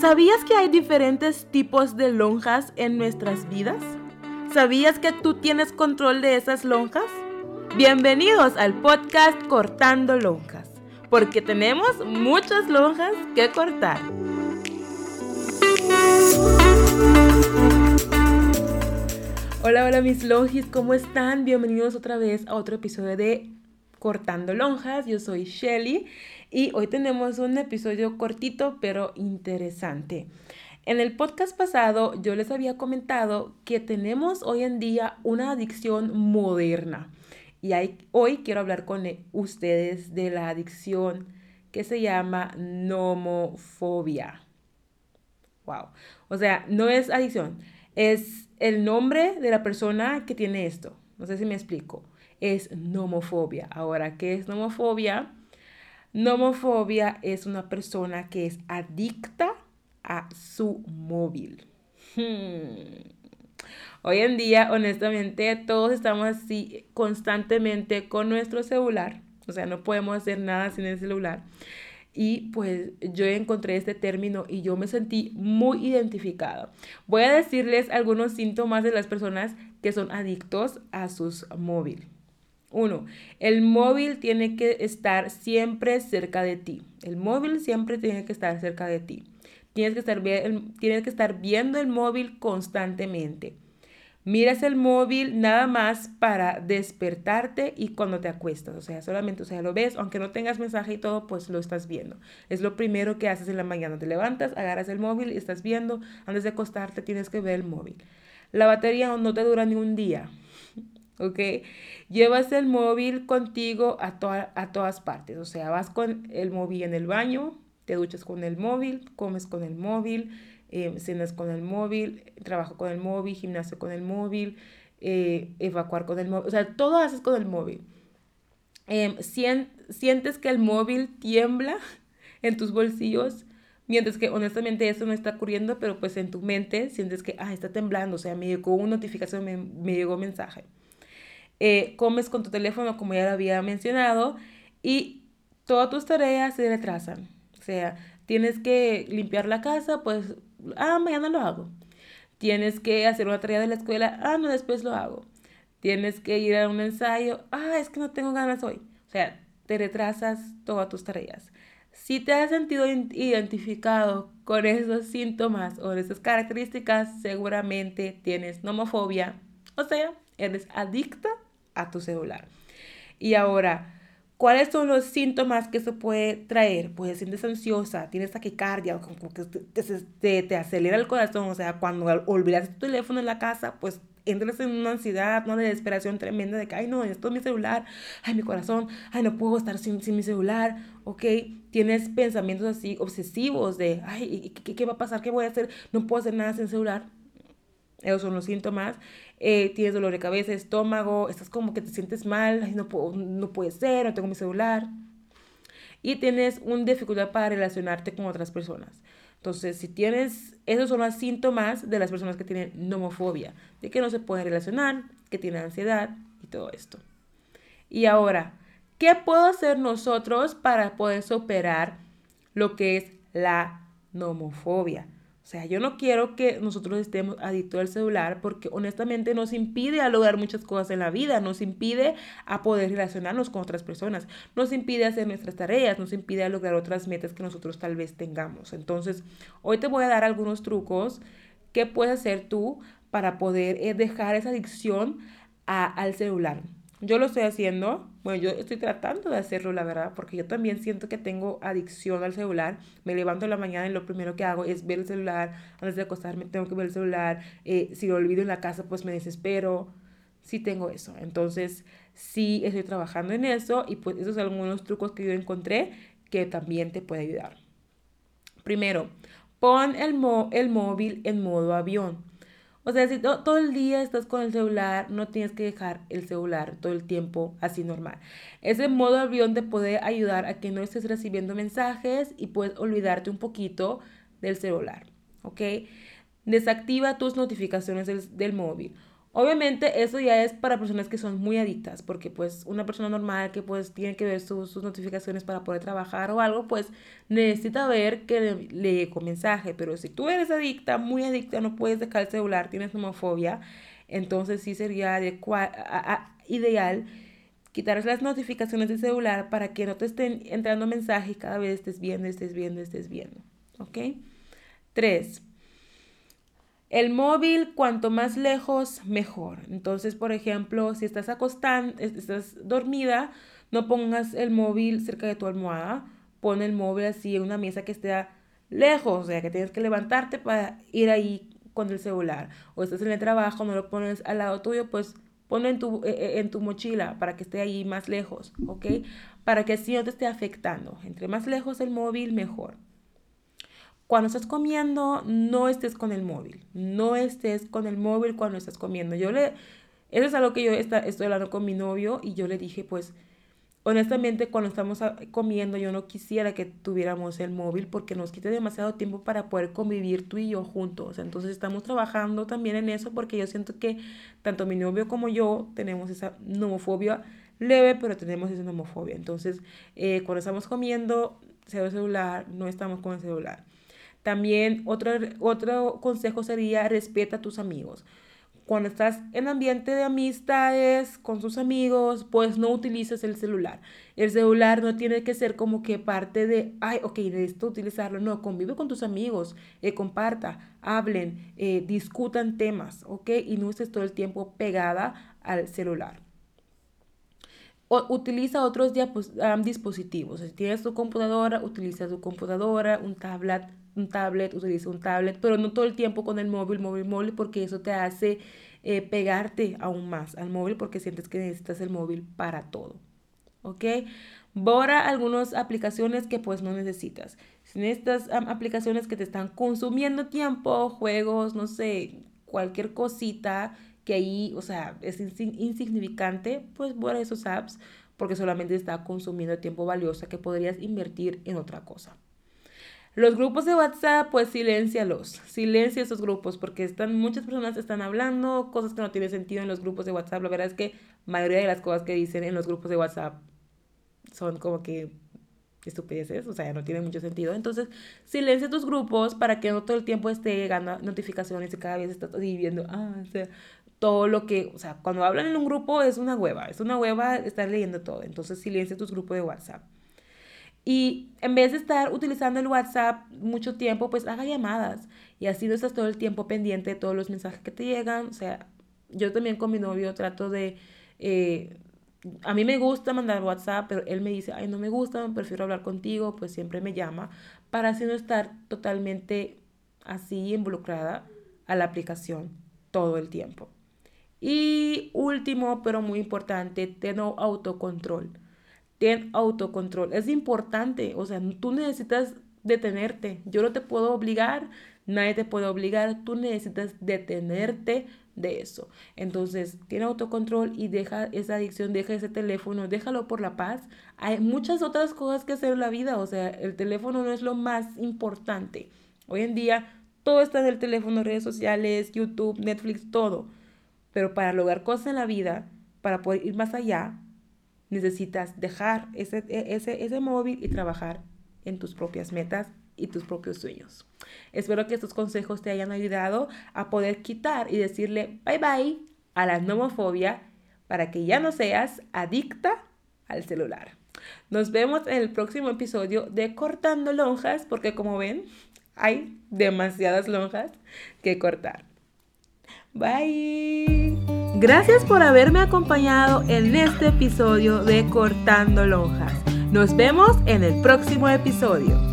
¿Sabías que hay diferentes tipos de lonjas en nuestras vidas? ¿Sabías que tú tienes control de esas lonjas? Bienvenidos al podcast Cortando Lonjas, porque tenemos muchas lonjas que cortar. Hola, hola mis longis, ¿cómo están? Bienvenidos otra vez a otro episodio de Cortando Lonjas. Yo soy Shelly y hoy tenemos un episodio cortito pero interesante. En el podcast pasado yo les había comentado que tenemos hoy en día una adicción moderna. Y hoy quiero hablar con ustedes de la adicción que se llama nomofobia. Wow. O sea, no es adicción, es el nombre de la persona que tiene esto. No sé si me explico. Es nomofobia. Ahora, ¿qué es nomofobia? Nomofobia es una persona que es adicta a su móvil. Hmm. Hoy en día, honestamente, todos estamos así constantemente con nuestro celular. O sea, no podemos hacer nada sin el celular. Y pues yo encontré este término y yo me sentí muy identificada. Voy a decirles algunos síntomas de las personas que son adictos a sus móviles. Uno, el móvil tiene que estar siempre cerca de ti. El móvil siempre tiene que estar cerca de ti. Tienes que estar, tienes que estar viendo el móvil constantemente. Miras el móvil nada más para despertarte y cuando te acuestas. O sea, solamente, o sea, lo ves, aunque no tengas mensaje y todo, pues lo estás viendo. Es lo primero que haces en la mañana. Te levantas, agarras el móvil y estás viendo. Antes de acostarte tienes que ver el móvil. La batería no te dura ni un día. ¿Ok? Llevas el móvil contigo a, a todas partes, o sea, vas con el móvil en el baño, te duchas con el móvil, comes con el móvil, eh, cenas con el móvil, trabajo con el móvil, gimnasio con el móvil, eh, evacuar con el móvil, o sea, todo haces con el móvil. Em, sientes que el móvil tiembla en tus bolsillos, mientras que honestamente eso no está ocurriendo, pero pues en tu mente sientes que, ah, está temblando, o sea, me llegó una notificación, me, me llegó un mensaje. Eh, comes con tu teléfono, como ya lo había mencionado, y todas tus tareas se retrasan. O sea, tienes que limpiar la casa, pues, ah, mañana lo hago. Tienes que hacer una tarea de la escuela, ah, no, después lo hago. Tienes que ir a un ensayo, ah, es que no tengo ganas hoy. O sea, te retrasas todas tus tareas. Si te has sentido identificado con esos síntomas o esas características, seguramente tienes nomofobia, o sea, eres adicta a tu celular. Y ahora, ¿cuáles son los síntomas que se puede traer? Pues sientes ansiosa, tienes taquicardia, como que te, te, acelera el corazón, o sea, cuando olvidas tu teléfono en la casa, pues entras en una ansiedad, una desesperación tremenda de que, ay no, esto es mi celular, ay mi corazón, ay no puedo estar sin, sin mi celular, ok, tienes pensamientos así obsesivos de, ay, ¿qué, ¿qué, va a pasar? ¿Qué voy a hacer? No puedo hacer nada sin celular. Esos son los síntomas. Eh, tienes dolor de cabeza, estómago, estás como que te sientes mal, no, puedo, no puede ser, no tengo mi celular. Y tienes una dificultad para relacionarte con otras personas. Entonces, si tienes, esos son los síntomas de las personas que tienen nomofobia, de que no se pueden relacionar, que tienen ansiedad y todo esto. Y ahora, ¿qué puedo hacer nosotros para poder superar lo que es la nomofobia? Sea, yo no quiero que nosotros estemos adictos al celular porque honestamente nos impide a lograr muchas cosas en la vida, nos impide a poder relacionarnos con otras personas, nos impide hacer nuestras tareas, nos impide a lograr otras metas que nosotros tal vez tengamos. Entonces, hoy te voy a dar algunos trucos que puedes hacer tú para poder eh, dejar esa adicción al celular. Yo lo estoy haciendo, bueno, yo estoy tratando de hacerlo, la verdad, porque yo también siento que tengo adicción al celular. Me levanto en la mañana y lo primero que hago es ver el celular. Antes de acostarme tengo que ver el celular. Eh, si lo olvido en la casa, pues me desespero. Sí tengo eso. Entonces, sí estoy trabajando en eso y pues esos son algunos trucos que yo encontré que también te puede ayudar. Primero, pon el, el móvil en modo avión. O sea, si todo el día estás con el celular, no tienes que dejar el celular todo el tiempo así normal. Ese modo avión te puede ayudar a que no estés recibiendo mensajes y puedes olvidarte un poquito del celular, ¿ok? Desactiva tus notificaciones del, móvil. Obviamente eso ya es para personas que son muy adictas, porque pues una persona normal que pues tiene que ver sus, notificaciones para poder trabajar o algo, pues necesita ver que le, le mensaje. Pero si tú eres adicta, muy adicta, no puedes dejar el celular, tienes homofobia, entonces sí sería ideal quitar las notificaciones del celular para que no te estén entrando mensajes cada vez estés viendo, estés viendo, estés viendo. ¿Ok? Tres. El móvil, cuanto más lejos, mejor. Entonces, por ejemplo, si estás acostando, estás dormida, no pongas el móvil cerca de tu almohada. Pon el móvil así en una mesa que esté lejos, o sea, que tienes que levantarte para ir ahí con el celular. O estás en el trabajo, no lo pones al lado tuyo, pues ponlo en tu, eh, eh, en tu mochila para que esté ahí más lejos, ¿ok? Para que así no te esté afectando. Entre más lejos el móvil, mejor. Cuando estás comiendo, no estés con el móvil. No estés con el móvil cuando estás comiendo. Yo le, eso es algo que yo está, estoy hablando con mi novio y yo le dije, pues, honestamente, cuando estamos comiendo, yo no quisiera que tuviéramos el móvil porque nos quita demasiado tiempo para poder convivir tú y yo juntos. Entonces, estamos trabajando también en eso porque yo siento que tanto mi novio como yo tenemos esa nomofobia leve, pero tenemos esa nomofobia. Entonces, eh, cuando estamos comiendo, el celular, no estamos con el celular. También otro, otro consejo sería respeta a tus amigos. Cuando estás en ambiente de amistades con sus amigos, pues no utilices el celular. El celular no tiene que ser como que parte de, ay, ok, necesito utilizarlo. No, convive con tus amigos, eh, comparta, hablen, eh, discutan temas, ok, y no estés todo el tiempo pegada al celular. Utiliza otros dispositivos. Si tienes tu computadora, utiliza tu computadora, un tablet, un tablet, utiliza un tablet, pero no todo el tiempo con el móvil, móvil, móvil, porque eso te hace eh, pegarte aún más al móvil porque sientes que necesitas el móvil para todo. ¿Ok? Borra algunas aplicaciones que pues no necesitas. Si necesitas aplicaciones que te están consumiendo tiempo, juegos, no sé, cualquier cosita que ahí, o sea, es insignificante, pues borra esos apps porque solamente está consumiendo tiempo valioso que podrías invertir en otra cosa. Los grupos de WhatsApp, pues silencialos, silencia esos grupos porque están, muchas personas están hablando cosas que no tienen sentido en los grupos de WhatsApp. La verdad es que la mayoría de las cosas que dicen en los grupos de WhatsApp son como que estupideces, o sea, no tienen mucho sentido. Entonces, silencia tus grupos para que no todo el tiempo esté llegando notificaciones y cada vez estás viendo, ah, o sea, todo lo que, o sea, cuando hablan en un grupo es una hueva, es una hueva estar leyendo todo. Entonces, silencia tus grupos de WhatsApp. Y en vez de estar utilizando el WhatsApp mucho tiempo, pues haga llamadas. Y así no estás todo el tiempo pendiente de todos los mensajes que te llegan. O sea, yo también con mi novio trato de... Eh, a mí me gusta mandar WhatsApp, pero él me dice, ay, no me gusta, prefiero hablar contigo, pues siempre me llama, para así no estar totalmente así involucrada a la aplicación todo el tiempo. Y último, pero muy importante, tengo autocontrol ten autocontrol. Es importante, o sea, tú necesitas detenerte. Yo no te puedo obligar, nadie te puede obligar, tú necesitas detenerte de eso. Entonces, tiene autocontrol y deja esa adicción, deja ese teléfono, déjalo por la paz. Hay muchas otras cosas que hacer en la vida, o sea, el teléfono no es lo más importante. Hoy en día todo está en el teléfono, redes sociales, YouTube, Netflix, todo. Pero para lograr cosas en la vida, para poder ir más allá, necesitas dejar ese, e, ese, ese móvil y trabajar en tus propias metas y tus propios sueños. Espero que estos consejos te hayan ayudado a poder quitar y decirle bye bye a la nomofobia para que ya no seas adicta al celular. Nos vemos en el próximo episodio de Cortando Lonjas, porque como ven, hay demasiadas lonjas que cortar. Bye. Gracias por haberme acompañado en este episodio de Cortando Lonjas. Nos vemos en el próximo episodio.